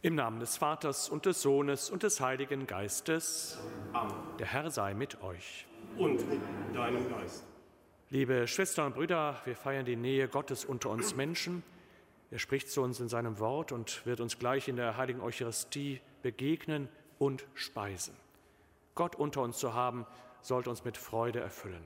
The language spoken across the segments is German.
Im Namen des Vaters und des Sohnes und des Heiligen Geistes. Amen. Der Herr sei mit euch. Und mit deinem Geist. Liebe Schwestern und Brüder, wir feiern die Nähe Gottes unter uns Menschen. Er spricht zu uns in seinem Wort und wird uns gleich in der heiligen Eucharistie begegnen und speisen. Gott unter uns zu haben, sollte uns mit Freude erfüllen.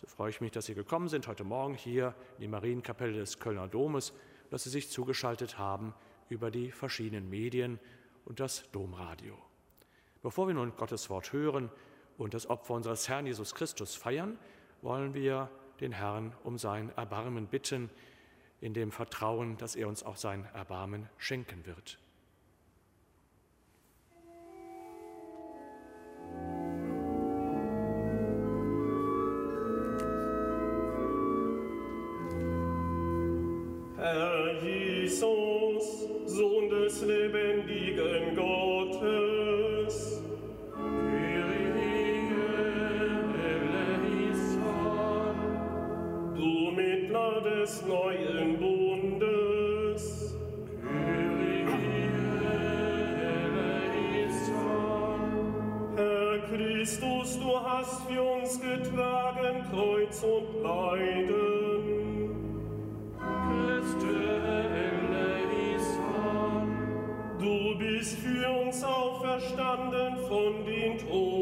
So freue ich mich, dass Sie gekommen sind heute Morgen hier in die Marienkapelle des Kölner Domes, dass Sie sich zugeschaltet haben über die verschiedenen Medien und das Domradio. Bevor wir nun Gottes Wort hören und das Opfer unseres Herrn Jesus Christus feiern, wollen wir den Herrn um sein Erbarmen bitten, in dem Vertrauen, dass er uns auch sein Erbarmen schenken wird. Herr Jesus, Sohn des lebendigen Gottes, du Mittler des neuen Bundes, Herr Christus, du hast für uns getragen Kreuz und Leiden. Du auferstanden von den Toten.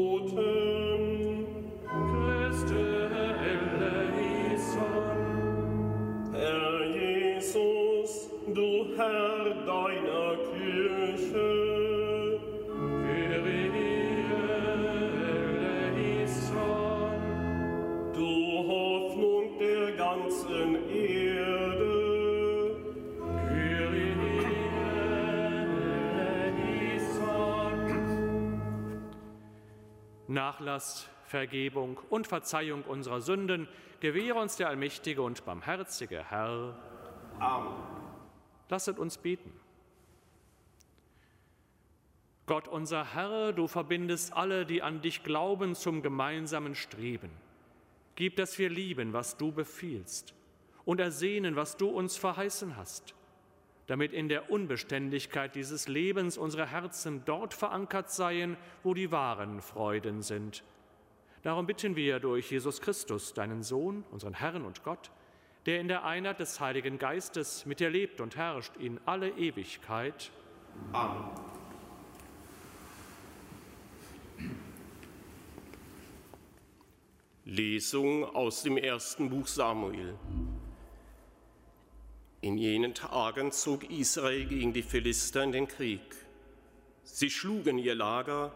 Nachlass, Vergebung und Verzeihung unserer Sünden gewähre uns der allmächtige und barmherzige Herr. Amen. Lasset uns beten. Gott unser Herr, du verbindest alle, die an dich glauben, zum gemeinsamen Streben. Gib, dass wir lieben, was du befiehlst, und ersehnen, was du uns verheißen hast, damit in der Unbeständigkeit dieses Lebens unsere Herzen dort verankert seien, wo die wahren Freuden sind. Darum bitten wir durch Jesus Christus, deinen Sohn, unseren Herrn und Gott, der in der Einheit des Heiligen Geistes mit dir lebt und herrscht in alle Ewigkeit. Amen. Lesung aus dem ersten Buch Samuel. In jenen Tagen zog Israel gegen die Philister in den Krieg. Sie schlugen ihr Lager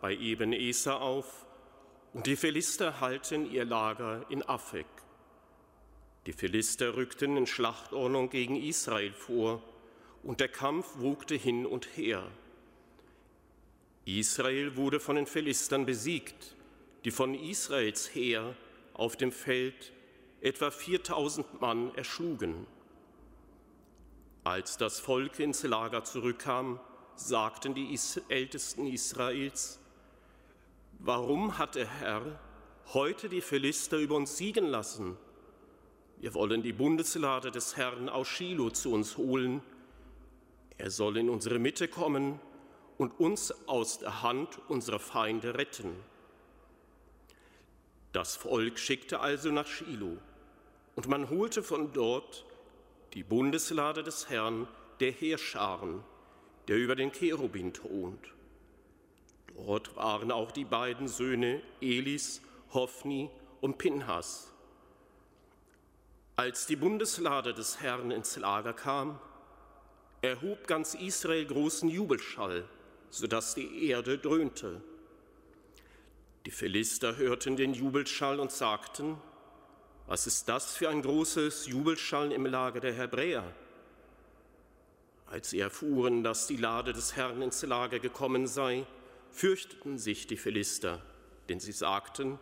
bei Eben Eser auf und die Philister halten ihr Lager in Afek. Die Philister rückten in Schlachtordnung gegen Israel vor und der Kampf wogte hin und her. Israel wurde von den Philistern besiegt, die von Israels Heer auf dem Feld etwa 4000 Mann erschlugen. Als das Volk ins Lager zurückkam, sagten die Ältesten Israels, warum hat der Herr heute die Philister über uns siegen lassen? Wir wollen die Bundeslade des Herrn aus Shiloh zu uns holen. Er soll in unsere Mitte kommen und uns aus der Hand unserer Feinde retten. Das Volk schickte also nach Shiloh, und man holte von dort die Bundeslade des Herrn der Heerscharen, der über den Cherubin thront. Dort waren auch die beiden Söhne Elis, Hophni und Pinhas. Als die Bundeslade des Herrn ins Lager kam, erhob ganz Israel großen Jubelschall, sodass die Erde dröhnte. Die Philister hörten den Jubelschall und sagten, was ist das für ein großes Jubelschall im Lager der Hebräer? Als sie erfuhren, dass die Lade des Herrn ins Lager gekommen sei, fürchteten sich die Philister, denn sie sagten,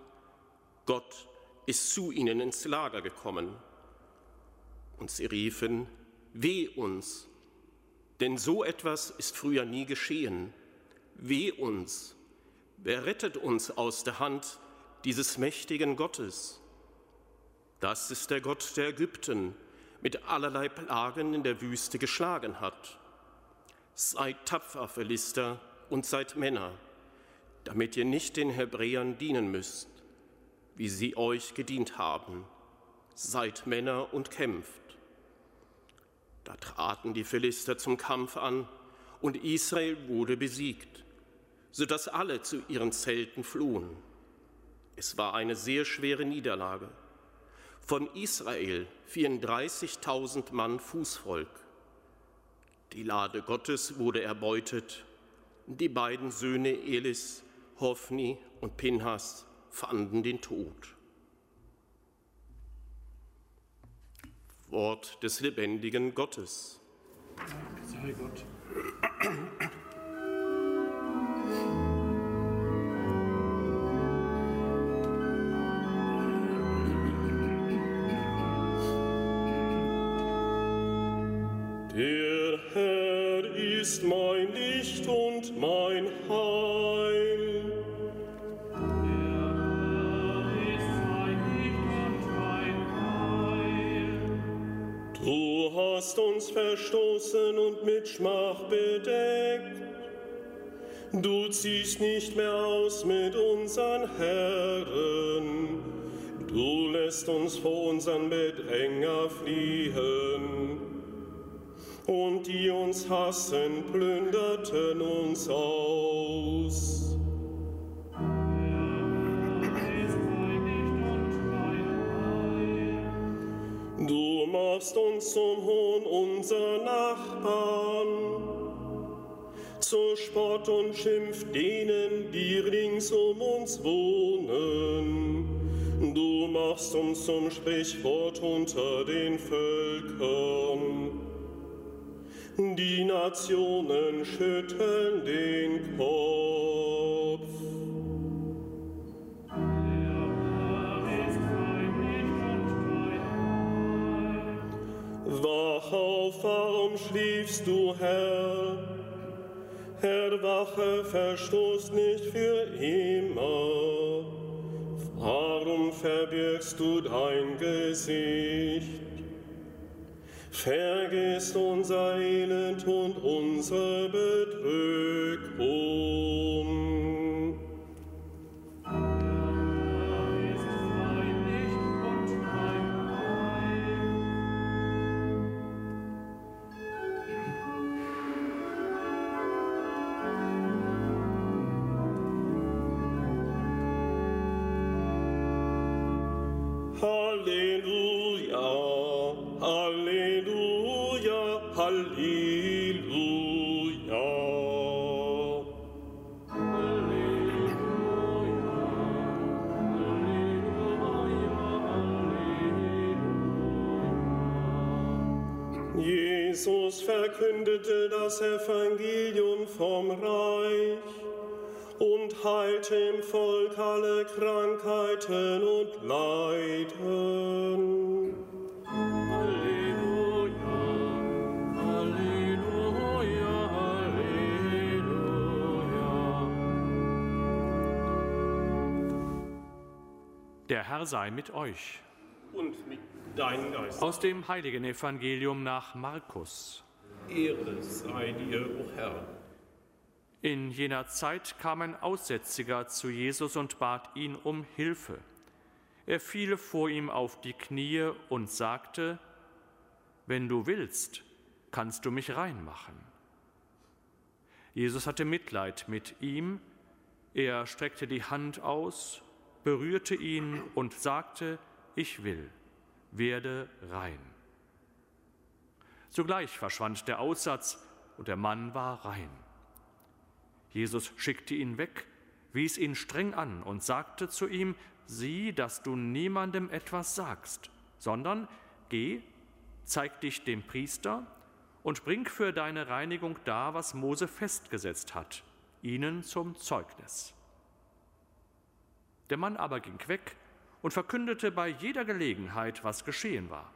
Gott ist zu ihnen ins Lager gekommen. Und sie riefen, Weh uns, denn so etwas ist früher nie geschehen. Weh uns, wer rettet uns aus der Hand dieses mächtigen Gottes? Das ist der Gott der Ägypten mit allerlei Plagen in der Wüste geschlagen hat. Seid tapfer, Philister, und seid Männer, damit ihr nicht den Hebräern dienen müsst, wie sie euch gedient haben. Seid Männer und kämpft. Da traten die Philister zum Kampf an, und Israel wurde besiegt, sodass alle zu ihren Zelten flohen. Es war eine sehr schwere Niederlage. Von Israel fielen 30.000 Mann Fußvolk. Die Lade Gottes wurde erbeutet. Die beiden Söhne Elis, Hophni und Pinhas fanden den Tod. Wort des lebendigen Gottes. Dank sei Gott. Herr ist mein Licht und mein Heil. Du hast uns verstoßen und mit Schmach bedeckt. Du ziehst nicht mehr aus mit unseren Herren. Du lässt uns vor unseren Bedränger fliehen. Und die uns hassen, plünderten uns aus. Du machst uns zum Hohn unser Nachbarn, zu Spott und Schimpf denen, die rings um uns wohnen. Du machst uns zum Sprichwort unter den Völkern. Die Nationen schütteln den Kopf. Wach auf, warum schliefst du, Herr? Erwache, verstoß nicht für immer. Warum verbirgst du dein Gesicht? Vergiss unser Elend und unsere Bedrückung. Jesus verkündete das Evangelium vom Reich und heilte im Volk alle Krankheiten und Leiden. Der Herr sei mit euch. Und mit deinem Geist. Aus dem heiligen Evangelium nach Markus. Ehre sei dir, o Herr. In jener Zeit kam ein Aussätziger zu Jesus und bat ihn um Hilfe. Er fiel vor ihm auf die Knie und sagte, Wenn du willst, kannst du mich reinmachen. Jesus hatte Mitleid mit ihm, er streckte die Hand aus, berührte ihn und sagte, Ich will, werde rein. Sogleich verschwand der Aussatz und der Mann war rein. Jesus schickte ihn weg, wies ihn streng an und sagte zu ihm, sieh, dass du niemandem etwas sagst, sondern geh, zeig dich dem Priester und bring für deine Reinigung dar, was Mose festgesetzt hat, ihnen zum Zeugnis. Der Mann aber ging weg und verkündete bei jeder Gelegenheit, was geschehen war.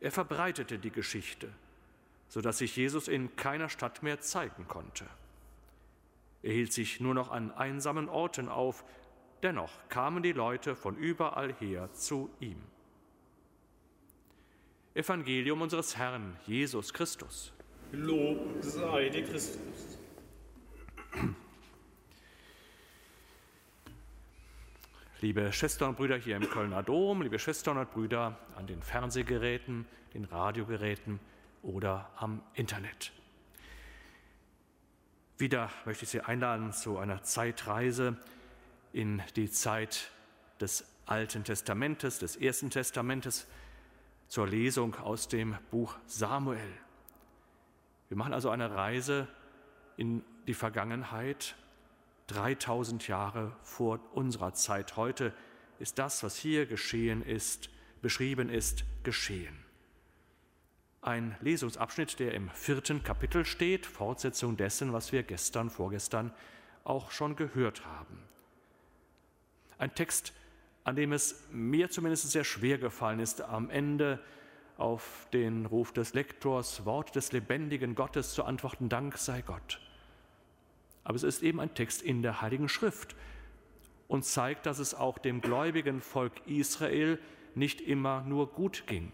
Er verbreitete die Geschichte, so dass sich Jesus in keiner Stadt mehr zeigen konnte. Er hielt sich nur noch an einsamen Orten auf, dennoch kamen die Leute von überall her zu ihm. Evangelium unseres Herrn Jesus Christus. Lob sei dir Christus. Liebe Schwestern und Brüder hier im Kölner Dom, liebe Schwestern und Brüder an den Fernsehgeräten, den Radiogeräten oder am Internet. Wieder möchte ich Sie einladen zu einer Zeitreise in die Zeit des Alten Testamentes, des Ersten Testamentes, zur Lesung aus dem Buch Samuel. Wir machen also eine Reise in die Vergangenheit, 3000 Jahre vor unserer Zeit. Heute ist das, was hier geschehen ist, beschrieben ist, geschehen. Ein Lesungsabschnitt, der im vierten Kapitel steht, Fortsetzung dessen, was wir gestern, vorgestern auch schon gehört haben. Ein Text, an dem es mir zumindest sehr schwer gefallen ist, am Ende auf den Ruf des Lektors, Wort des lebendigen Gottes zu antworten, Dank sei Gott. Aber es ist eben ein Text in der Heiligen Schrift und zeigt, dass es auch dem gläubigen Volk Israel nicht immer nur gut ging.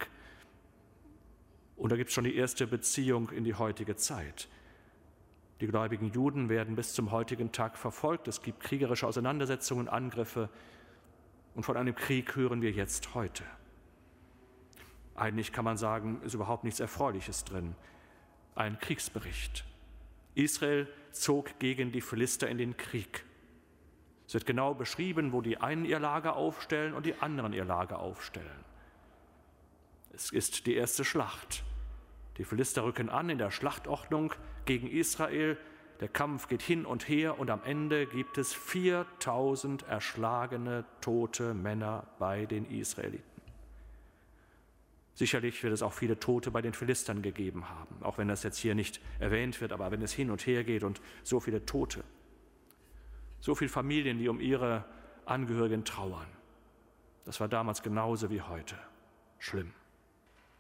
Und da gibt es schon die erste Beziehung in die heutige Zeit. Die gläubigen Juden werden bis zum heutigen Tag verfolgt. Es gibt kriegerische Auseinandersetzungen, Angriffe. Und von einem Krieg hören wir jetzt heute. Eigentlich kann man sagen, ist überhaupt nichts Erfreuliches drin. Ein Kriegsbericht. Israel zog gegen die Philister in den Krieg. Es wird genau beschrieben, wo die einen ihr Lager aufstellen und die anderen ihr Lager aufstellen. Es ist die erste Schlacht. Die Philister rücken an in der Schlachtordnung gegen Israel. Der Kampf geht hin und her und am Ende gibt es 4000 erschlagene, tote Männer bei den Israeliten. Sicherlich wird es auch viele Tote bei den Philistern gegeben haben, auch wenn das jetzt hier nicht erwähnt wird, aber wenn es hin und her geht und so viele Tote, so viele Familien, die um ihre Angehörigen trauern. Das war damals genauso wie heute. Schlimm.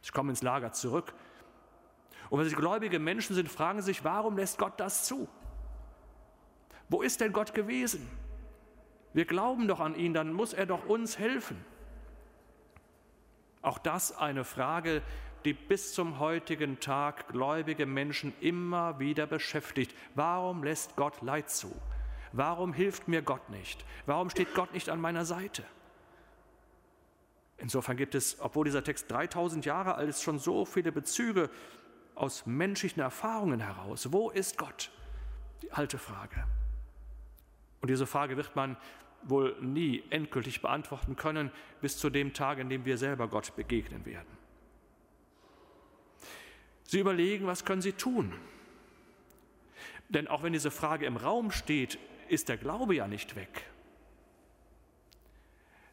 Sie kommen ins Lager zurück und wenn sie gläubige Menschen sind, fragen sich, warum lässt Gott das zu? Wo ist denn Gott gewesen? Wir glauben doch an ihn, dann muss er doch uns helfen. Auch das eine Frage, die bis zum heutigen Tag gläubige Menschen immer wieder beschäftigt. Warum lässt Gott Leid zu? Warum hilft mir Gott nicht? Warum steht Gott nicht an meiner Seite? Insofern gibt es, obwohl dieser Text 3000 Jahre alt ist, schon so viele Bezüge aus menschlichen Erfahrungen heraus. Wo ist Gott? Die alte Frage. Und diese Frage wird man wohl nie endgültig beantworten können, bis zu dem Tag, in dem wir selber Gott begegnen werden. Sie überlegen, was können sie tun? Denn auch wenn diese Frage im Raum steht, ist der Glaube ja nicht weg.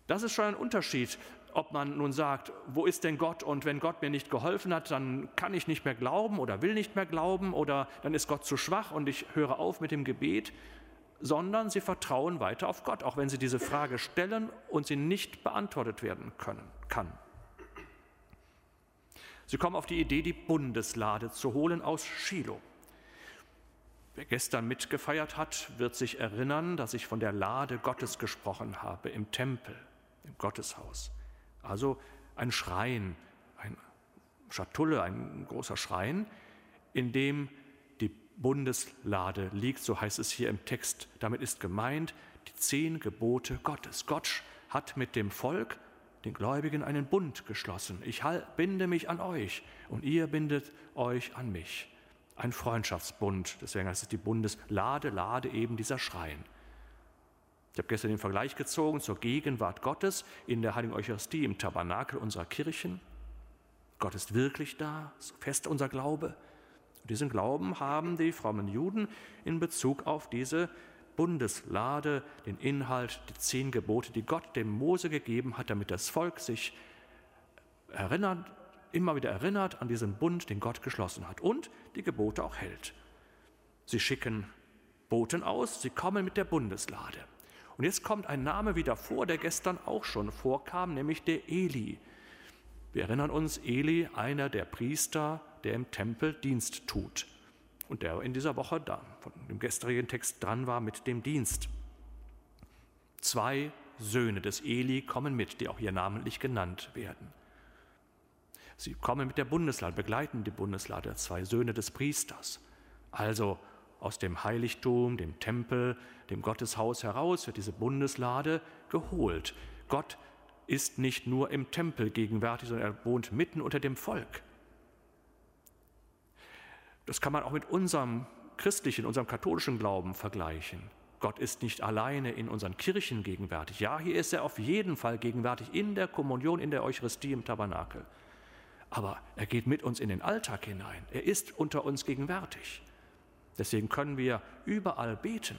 Das ist schon ein Unterschied, ob man nun sagt, wo ist denn Gott und wenn Gott mir nicht geholfen hat, dann kann ich nicht mehr glauben oder will nicht mehr glauben oder dann ist Gott zu schwach und ich höre auf mit dem Gebet sondern sie vertrauen weiter auf Gott, auch wenn sie diese Frage stellen und sie nicht beantwortet werden können, kann. Sie kommen auf die Idee, die Bundeslade zu holen aus Shiloh. Wer gestern mitgefeiert hat, wird sich erinnern, dass ich von der Lade Gottes gesprochen habe im Tempel, im Gotteshaus. Also ein Schrein, eine Schatulle, ein großer Schrein, in dem Bundeslade liegt, so heißt es hier im Text. Damit ist gemeint die zehn Gebote Gottes. Gott hat mit dem Volk, den Gläubigen, einen Bund geschlossen. Ich binde mich an euch und ihr bindet euch an mich. Ein Freundschaftsbund, deswegen heißt es die Bundeslade, Lade eben dieser Schrein. Ich habe gestern den Vergleich gezogen zur Gegenwart Gottes in der Heiligen Eucharistie im Tabernakel unserer Kirchen. Gott ist wirklich da, so fest unser Glaube. Diesen Glauben haben die frommen Juden in Bezug auf diese Bundeslade, den Inhalt, die zehn Gebote, die Gott dem Mose gegeben hat, damit das Volk sich erinnert, immer wieder erinnert an diesen Bund, den Gott geschlossen hat und die Gebote auch hält. Sie schicken Boten aus, sie kommen mit der Bundeslade. Und jetzt kommt ein Name wieder vor, der gestern auch schon vorkam, nämlich der Eli. Wir erinnern uns, Eli, einer der Priester, der im Tempel Dienst tut und der in dieser Woche da von dem gestrigen Text dran war mit dem Dienst. Zwei Söhne des Eli kommen mit, die auch hier namentlich genannt werden. Sie kommen mit der Bundeslade, begleiten die Bundeslade, zwei Söhne des Priesters. Also aus dem Heiligtum, dem Tempel, dem Gotteshaus heraus wird diese Bundeslade geholt. Gott ist nicht nur im Tempel gegenwärtig, sondern er wohnt mitten unter dem Volk. Das kann man auch mit unserem christlichen, unserem katholischen Glauben vergleichen. Gott ist nicht alleine in unseren Kirchen gegenwärtig. Ja, hier ist er auf jeden Fall gegenwärtig in der Kommunion, in der Eucharistie, im Tabernakel. Aber er geht mit uns in den Alltag hinein. Er ist unter uns gegenwärtig. Deswegen können wir überall beten.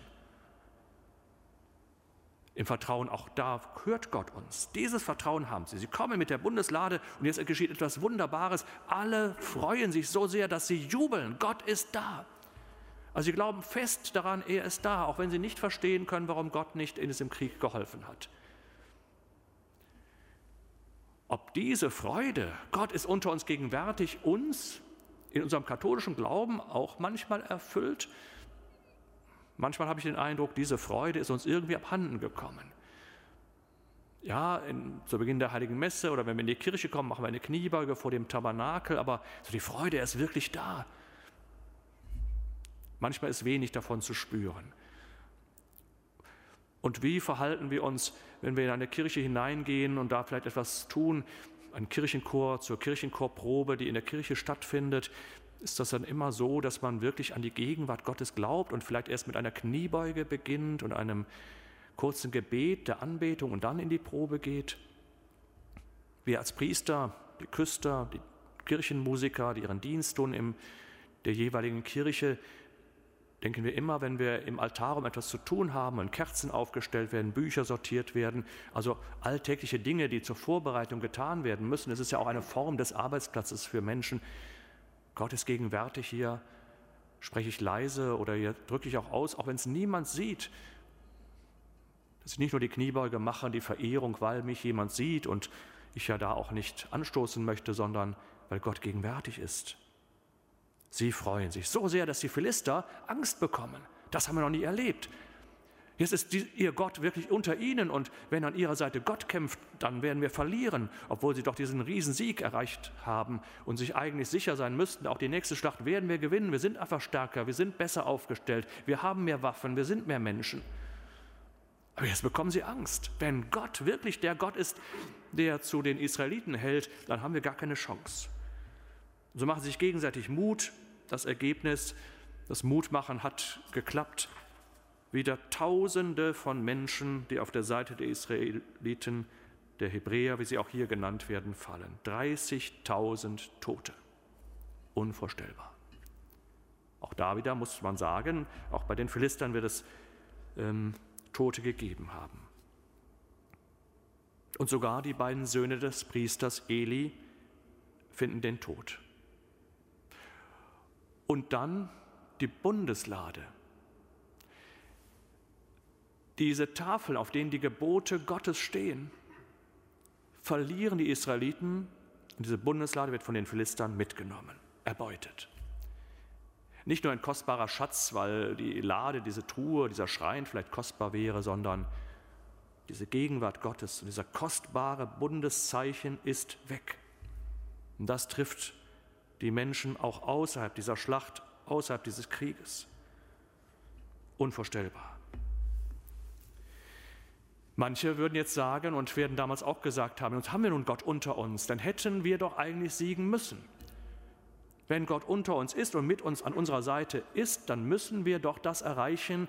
Im Vertrauen, auch da hört Gott uns. Dieses Vertrauen haben sie. Sie kommen mit der Bundeslade und jetzt geschieht etwas Wunderbares. Alle freuen sich so sehr, dass sie jubeln. Gott ist da. Also sie glauben fest daran, er ist da, auch wenn sie nicht verstehen können, warum Gott nicht in diesem Krieg geholfen hat. Ob diese Freude, Gott ist unter uns gegenwärtig, uns in unserem katholischen Glauben auch manchmal erfüllt, manchmal habe ich den Eindruck, diese Freude ist uns irgendwie abhanden gekommen. Ja, in, zu Beginn der Heiligen Messe oder wenn wir in die Kirche kommen, machen wir eine Kniebeuge vor dem Tabernakel, aber so die Freude ist wirklich da. Manchmal ist wenig davon zu spüren. Und wie verhalten wir uns, wenn wir in eine Kirche hineingehen und da vielleicht etwas tun, ein Kirchenchor zur Kirchenchorprobe, die in der Kirche stattfindet? Ist das dann immer so, dass man wirklich an die Gegenwart Gottes glaubt und vielleicht erst mit einer Kniebeuge beginnt und einem kurzen Gebet der Anbetung und dann in die Probe geht? Wir als Priester, die Küster, die Kirchenmusiker, die ihren Dienst tun in der jeweiligen Kirche, denken wir immer, wenn wir im Altarum etwas zu tun haben und Kerzen aufgestellt werden, Bücher sortiert werden, also alltägliche Dinge, die zur Vorbereitung getan werden müssen. Es ist ja auch eine Form des Arbeitsplatzes für Menschen. Gott ist gegenwärtig hier, spreche ich leise oder hier drücke ich auch aus, auch wenn es niemand sieht. Dass ich nicht nur die Kniebeuge mache, die Verehrung, weil mich jemand sieht und ich ja da auch nicht anstoßen möchte, sondern weil Gott gegenwärtig ist. Sie freuen sich so sehr, dass die Philister Angst bekommen. Das haben wir noch nie erlebt. Jetzt ist die, ihr Gott wirklich unter ihnen und wenn an ihrer Seite Gott kämpft, dann werden wir verlieren, obwohl sie doch diesen Riesensieg erreicht haben und sich eigentlich sicher sein müssten, auch die nächste Schlacht werden wir gewinnen. Wir sind einfach stärker, wir sind besser aufgestellt, wir haben mehr Waffen, wir sind mehr Menschen. Aber jetzt bekommen sie Angst. Wenn Gott wirklich der Gott ist, der zu den Israeliten hält, dann haben wir gar keine Chance. So machen sie sich gegenseitig Mut. Das Ergebnis, das Mutmachen hat geklappt. Wieder Tausende von Menschen, die auf der Seite der Israeliten, der Hebräer, wie sie auch hier genannt werden, fallen. 30.000 Tote. Unvorstellbar. Auch da wieder muss man sagen, auch bei den Philistern wird es ähm, Tote gegeben haben. Und sogar die beiden Söhne des Priesters Eli finden den Tod. Und dann die Bundeslade. Diese Tafeln, auf denen die Gebote Gottes stehen, verlieren die Israeliten und diese Bundeslade wird von den Philistern mitgenommen, erbeutet. Nicht nur ein kostbarer Schatz, weil die Lade, diese Truhe, dieser Schrein vielleicht kostbar wäre, sondern diese Gegenwart Gottes und dieser kostbare Bundeszeichen ist weg. Und das trifft die Menschen auch außerhalb dieser Schlacht, außerhalb dieses Krieges. Unvorstellbar. Manche würden jetzt sagen und werden damals auch gesagt haben, uns haben wir nun Gott unter uns, dann hätten wir doch eigentlich siegen müssen. Wenn Gott unter uns ist und mit uns an unserer Seite ist, dann müssen wir doch das erreichen,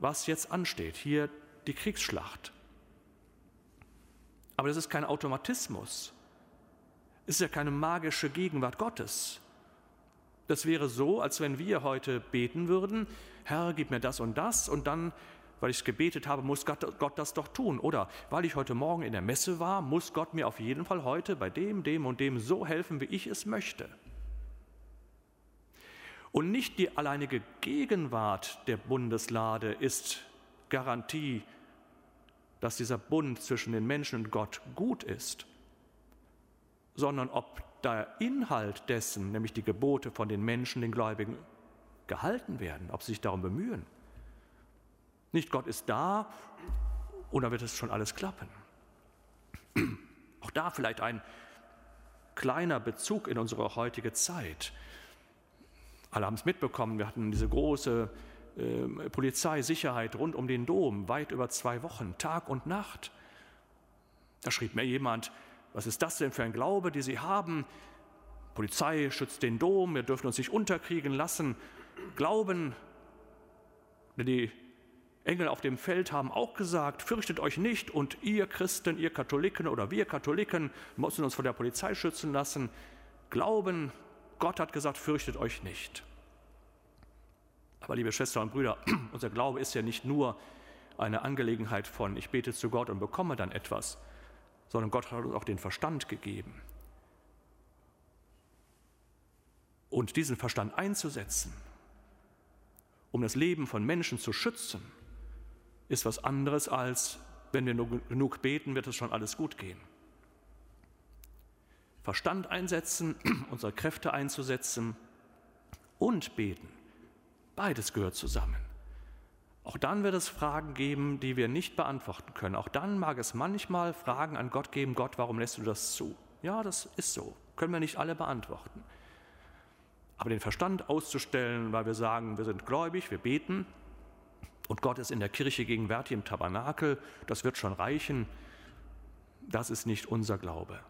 was jetzt ansteht. Hier die Kriegsschlacht. Aber das ist kein Automatismus ist ja keine magische Gegenwart Gottes. Das wäre so, als wenn wir heute beten würden, Herr, gib mir das und das und dann, weil ich es gebetet habe, muss Gott, Gott das doch tun. Oder weil ich heute Morgen in der Messe war, muss Gott mir auf jeden Fall heute bei dem, dem und dem so helfen, wie ich es möchte. Und nicht die alleinige Gegenwart der Bundeslade ist Garantie, dass dieser Bund zwischen den Menschen und Gott gut ist sondern ob der Inhalt dessen, nämlich die Gebote von den Menschen, den Gläubigen, gehalten werden, ob sie sich darum bemühen. Nicht Gott ist da dann wird es schon alles klappen. Auch da vielleicht ein kleiner Bezug in unsere heutige Zeit. Alle haben es mitbekommen, wir hatten diese große äh, Polizeisicherheit rund um den Dom, weit über zwei Wochen, Tag und Nacht. Da schrieb mir jemand, was ist das denn für ein Glaube, den Sie haben? Polizei schützt den Dom, wir dürfen uns nicht unterkriegen lassen. Glauben, die Engel auf dem Feld haben auch gesagt, fürchtet euch nicht und ihr Christen, ihr Katholiken oder wir Katholiken müssen uns vor der Polizei schützen lassen. Glauben, Gott hat gesagt, fürchtet euch nicht. Aber liebe Schwestern und Brüder, unser Glaube ist ja nicht nur eine Angelegenheit von, ich bete zu Gott und bekomme dann etwas, sondern Gott hat uns auch den Verstand gegeben. Und diesen Verstand einzusetzen, um das Leben von Menschen zu schützen, ist was anderes als, wenn wir nur genug beten, wird es schon alles gut gehen. Verstand einsetzen, unsere Kräfte einzusetzen und beten. Beides gehört zusammen. Auch dann wird es Fragen geben, die wir nicht beantworten können. Auch dann mag es manchmal Fragen an Gott geben, Gott, warum lässt du das zu? Ja, das ist so. Können wir nicht alle beantworten. Aber den Verstand auszustellen, weil wir sagen, wir sind gläubig, wir beten, und Gott ist in der Kirche gegenwärtig im Tabernakel, das wird schon reichen, das ist nicht unser Glaube,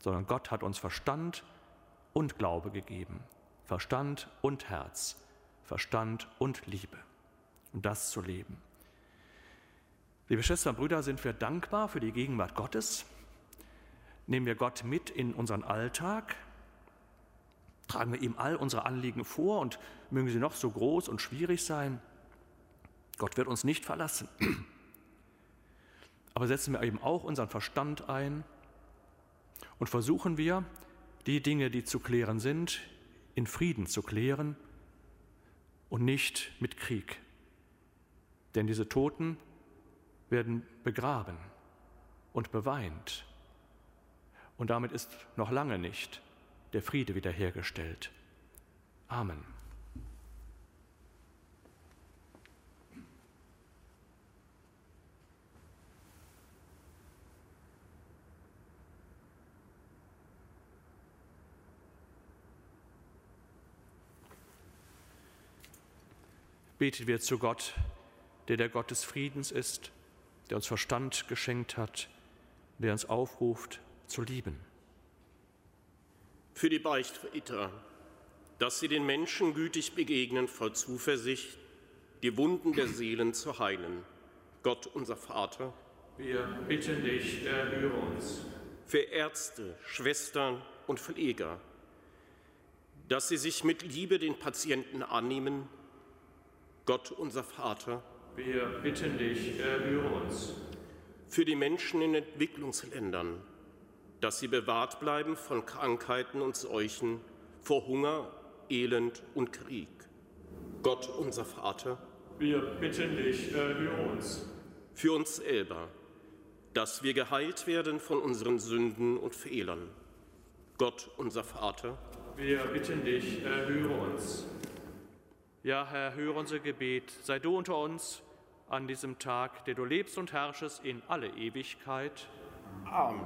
sondern Gott hat uns Verstand und Glaube gegeben, Verstand und Herz, Verstand und Liebe, um das zu leben. Liebe Schwestern und Brüder, sind wir dankbar für die Gegenwart Gottes? Nehmen wir Gott mit in unseren Alltag? Tragen wir ihm all unsere Anliegen vor und mögen sie noch so groß und schwierig sein? Gott wird uns nicht verlassen. Aber setzen wir eben auch unseren Verstand ein und versuchen wir, die Dinge, die zu klären sind, in Frieden zu klären und nicht mit Krieg. Denn diese Toten werden begraben und beweint. Und damit ist noch lange nicht der Friede wiederhergestellt. Amen. Beten wir zu Gott, der der Gott des Friedens ist, der uns Verstand geschenkt hat, der uns aufruft zu lieben. Für die Beichtväter, dass sie den Menschen gütig begegnen, voll Zuversicht, die Wunden der Seelen zu heilen. Gott, unser Vater, wir bitten dich, erhöre uns. Für Ärzte, Schwestern und Pfleger, dass sie sich mit Liebe den Patienten annehmen Gott unser Vater, wir bitten dich, erhöre uns. Für die Menschen in Entwicklungsländern, dass sie bewahrt bleiben von Krankheiten und Seuchen, vor Hunger, Elend und Krieg. Gott unser Vater, wir bitten dich, erhöre uns. Für uns selber, dass wir geheilt werden von unseren Sünden und Fehlern. Gott unser Vater, wir bitten dich, erhöre uns. Ja, Herr, höre unser Gebet. Sei du unter uns an diesem Tag, der du lebst und herrschest in alle Ewigkeit. Amen.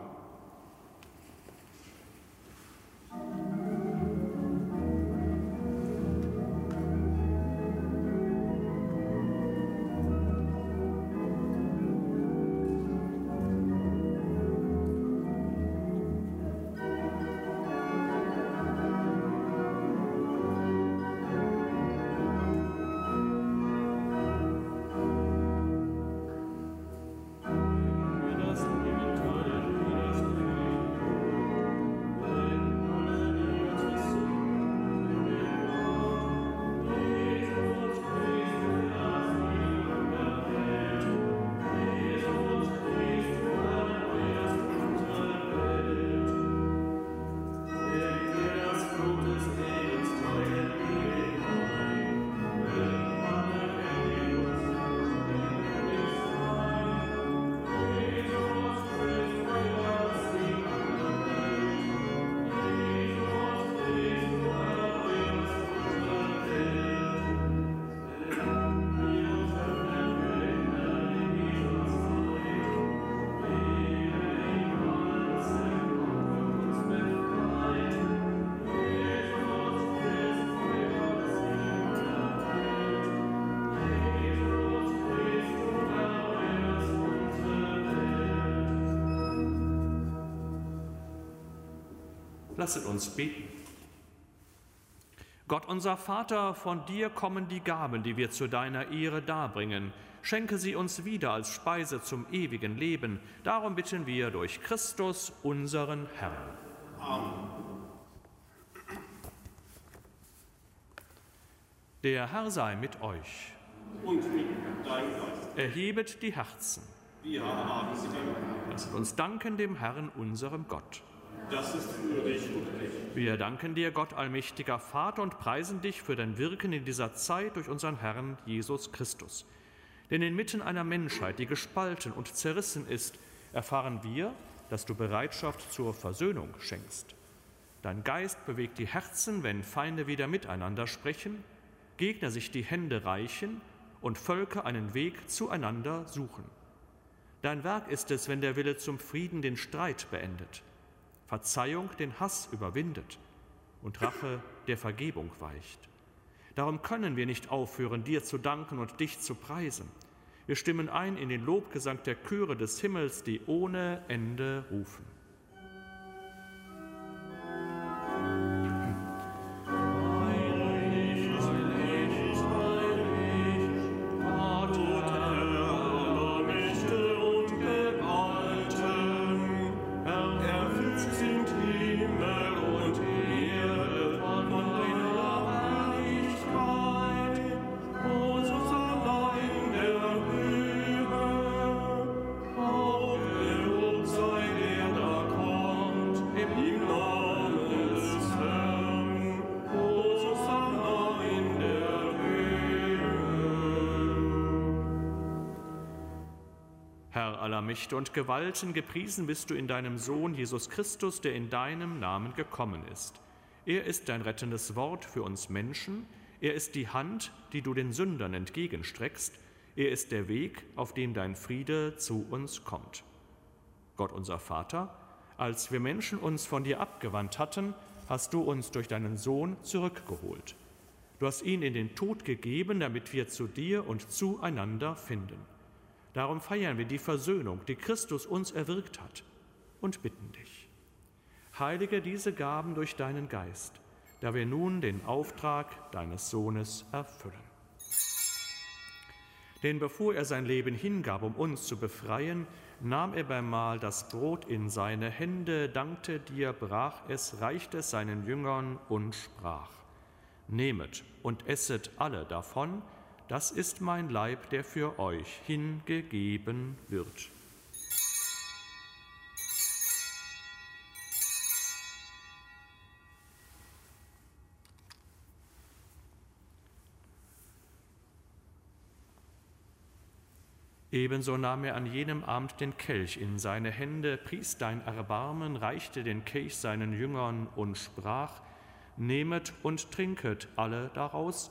Lasset uns beten. Gott unser Vater, von dir kommen die Gaben, die wir zu deiner Ehre darbringen. Schenke sie uns wieder als Speise zum ewigen Leben. Darum bitten wir durch Christus, unseren Herrn. Amen. Der Herr sei mit euch. Und mit deinem Geist. Erhebet die Herzen. Wir haben sie Lasset uns danken dem Herrn, unserem Gott. Das ist für dich und recht. Wir danken dir, Gott allmächtiger Vater, und preisen dich für dein Wirken in dieser Zeit durch unseren Herrn Jesus Christus. Denn inmitten einer Menschheit, die gespalten und zerrissen ist, erfahren wir, dass du Bereitschaft zur Versöhnung schenkst. Dein Geist bewegt die Herzen, wenn Feinde wieder miteinander sprechen, Gegner sich die Hände reichen und Völker einen Weg zueinander suchen. Dein Werk ist es, wenn der Wille zum Frieden den Streit beendet Verzeihung den Hass überwindet und Rache der Vergebung weicht. Darum können wir nicht aufhören, dir zu danken und dich zu preisen. Wir stimmen ein in den Lobgesang der Chöre des Himmels, die ohne Ende rufen. Aller Mächte und Gewalten, gepriesen bist du in deinem Sohn Jesus Christus, der in deinem Namen gekommen ist. Er ist dein rettendes Wort für uns Menschen, er ist die Hand, die du den Sündern entgegenstreckst, er ist der Weg, auf dem dein Friede zu uns kommt. Gott unser Vater, als wir Menschen uns von dir abgewandt hatten, hast du uns durch deinen Sohn zurückgeholt. Du hast ihn in den Tod gegeben, damit wir zu dir und zueinander finden. Darum feiern wir die Versöhnung, die Christus uns erwirkt hat, und bitten dich. Heilige diese Gaben durch deinen Geist, da wir nun den Auftrag deines Sohnes erfüllen. Denn bevor er sein Leben hingab, um uns zu befreien, nahm er beim Mahl das Brot in seine Hände, dankte dir, brach es, reichte es seinen Jüngern und sprach, Nehmet und esset alle davon, das ist mein Leib, der für euch hingegeben wird. Ebenso nahm er an jenem Abend den Kelch in seine Hände, pries dein Erbarmen, reichte den Kelch seinen Jüngern und sprach, Nehmet und trinket alle daraus,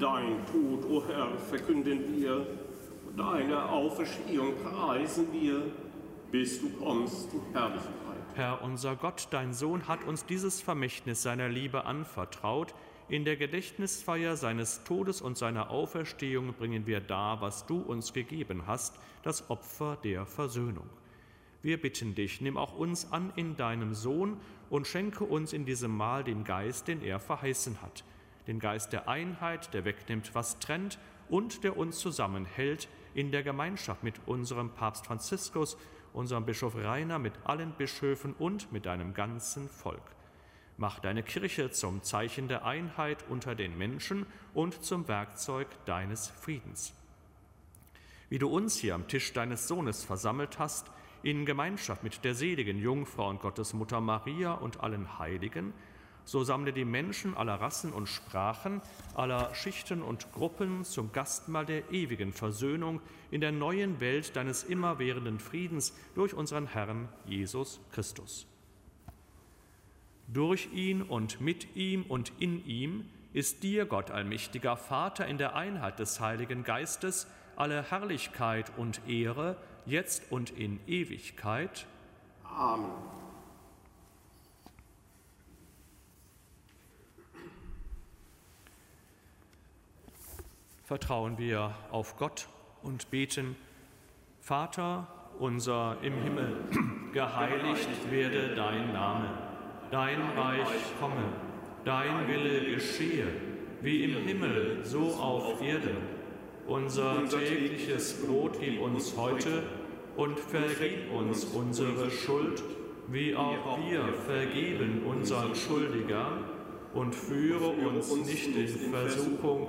Dein Tod, o oh Herr, verkünden wir, deine Auferstehung preisen wir, bis du kommst in Herrlichkeit. Herr unser Gott, dein Sohn hat uns dieses Vermächtnis seiner Liebe anvertraut. In der Gedächtnisfeier seines Todes und seiner Auferstehung bringen wir dar, was du uns gegeben hast, das Opfer der Versöhnung. Wir bitten dich, nimm auch uns an in deinem Sohn und schenke uns in diesem Mahl den Geist, den er verheißen hat den Geist der Einheit, der wegnimmt, was trennt und der uns zusammenhält in der Gemeinschaft mit unserem Papst Franziskus, unserem Bischof Rainer, mit allen Bischöfen und mit deinem ganzen Volk. Mach deine Kirche zum Zeichen der Einheit unter den Menschen und zum Werkzeug deines Friedens. Wie du uns hier am Tisch deines Sohnes versammelt hast, in Gemeinschaft mit der seligen Jungfrau und Gottesmutter Maria und allen Heiligen, so sammle die Menschen aller Rassen und Sprachen, aller Schichten und Gruppen zum Gastmahl der ewigen Versöhnung in der neuen Welt deines immerwährenden Friedens durch unseren Herrn Jesus Christus. Durch ihn und mit ihm und in ihm ist dir, Gott allmächtiger Vater, in der Einheit des Heiligen Geistes alle Herrlichkeit und Ehre, jetzt und in Ewigkeit. Amen. Vertrauen wir auf Gott und beten, Vater unser im Himmel, geheiligt werde dein Name, dein Reich komme, dein Wille geschehe, wie im Himmel, so auf Erden. Unser tägliches Brot gib uns heute und vergib uns unsere Schuld, wie auch wir vergeben unseren Schuldiger, und führe uns nicht in Versuchung,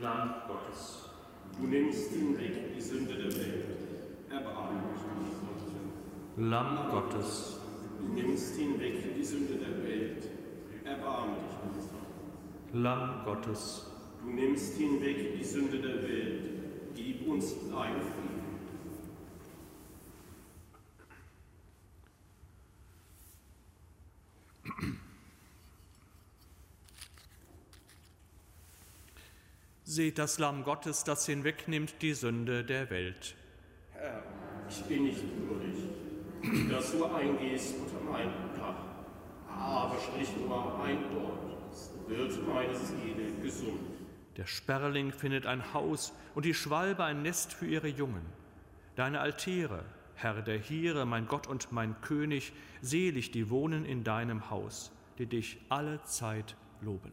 Lamm Gottes. Du nimmst hinweg die Sünde der Welt. Erbarme dich Lamm Gottes. Du nimmst hinweg die Sünde der Welt. Erbarme dich Lamm Gottes. Du nimmst hinweg die Sünde der Welt. Gib uns deinen Frieden. Seht das Lamm Gottes, das hinwegnimmt die Sünde der Welt. Herr, ich bin nicht würdig, dass du eingehst unter mein Dach. Aber sprich nur ein Wort, so wird meine Seele gesund. Der Sperling findet ein Haus und die Schwalbe ein Nest für ihre Jungen. Deine Altäre, Herr der Hiere, mein Gott und mein König, selig die wohnen in deinem Haus, die dich alle Zeit loben.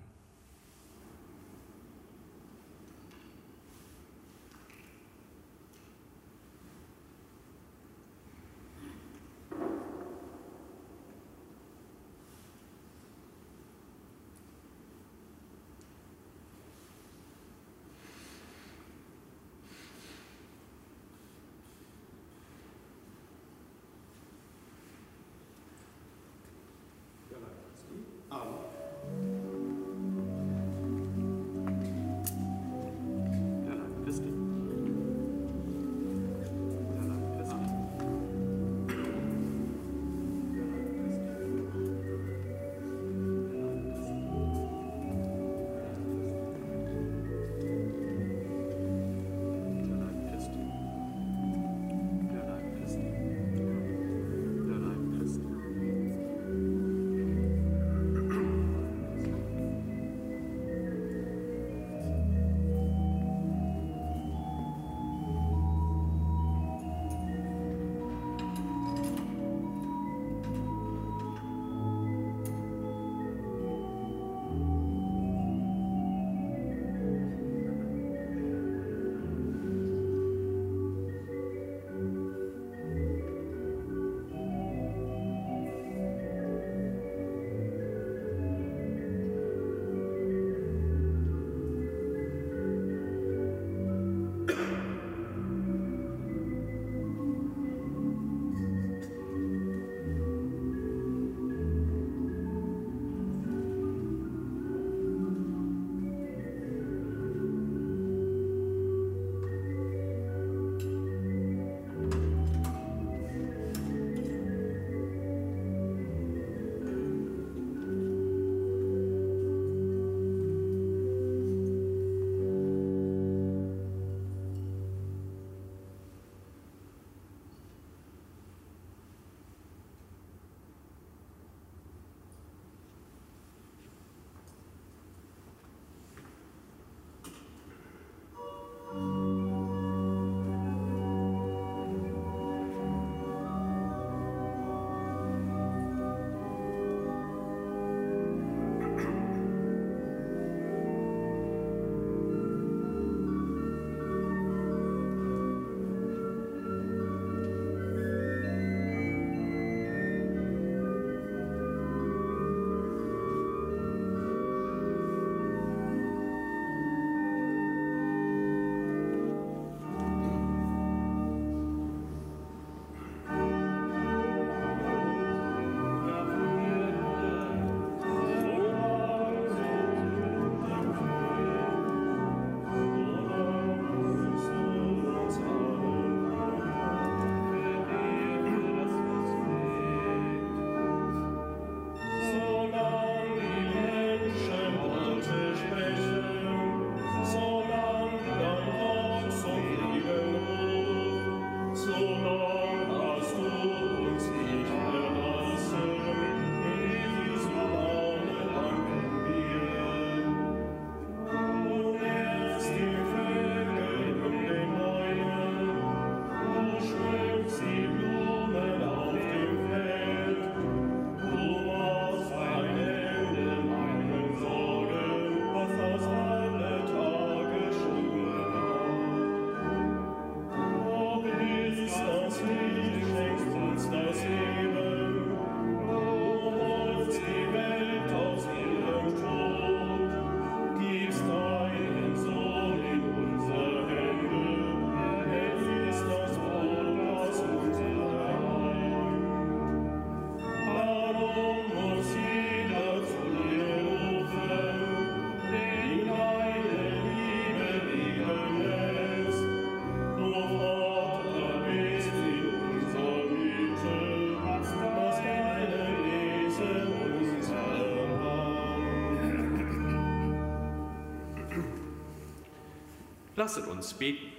Lasset uns beten.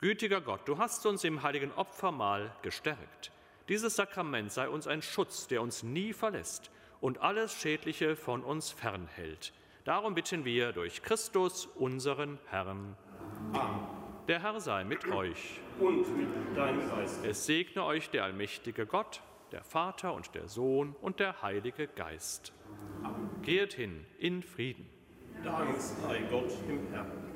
Gütiger Gott, du hast uns im heiligen Opfermahl gestärkt. Dieses Sakrament sei uns ein Schutz, der uns nie verlässt und alles Schädliche von uns fernhält. Darum bitten wir durch Christus, unseren Herrn. Amen. Der Herr sei mit euch. Und mit deinem Geist. Es segne euch der allmächtige Gott, der Vater und der Sohn und der Heilige Geist. Amen. Geht hin in Frieden. Dank sei Gott im Herrn.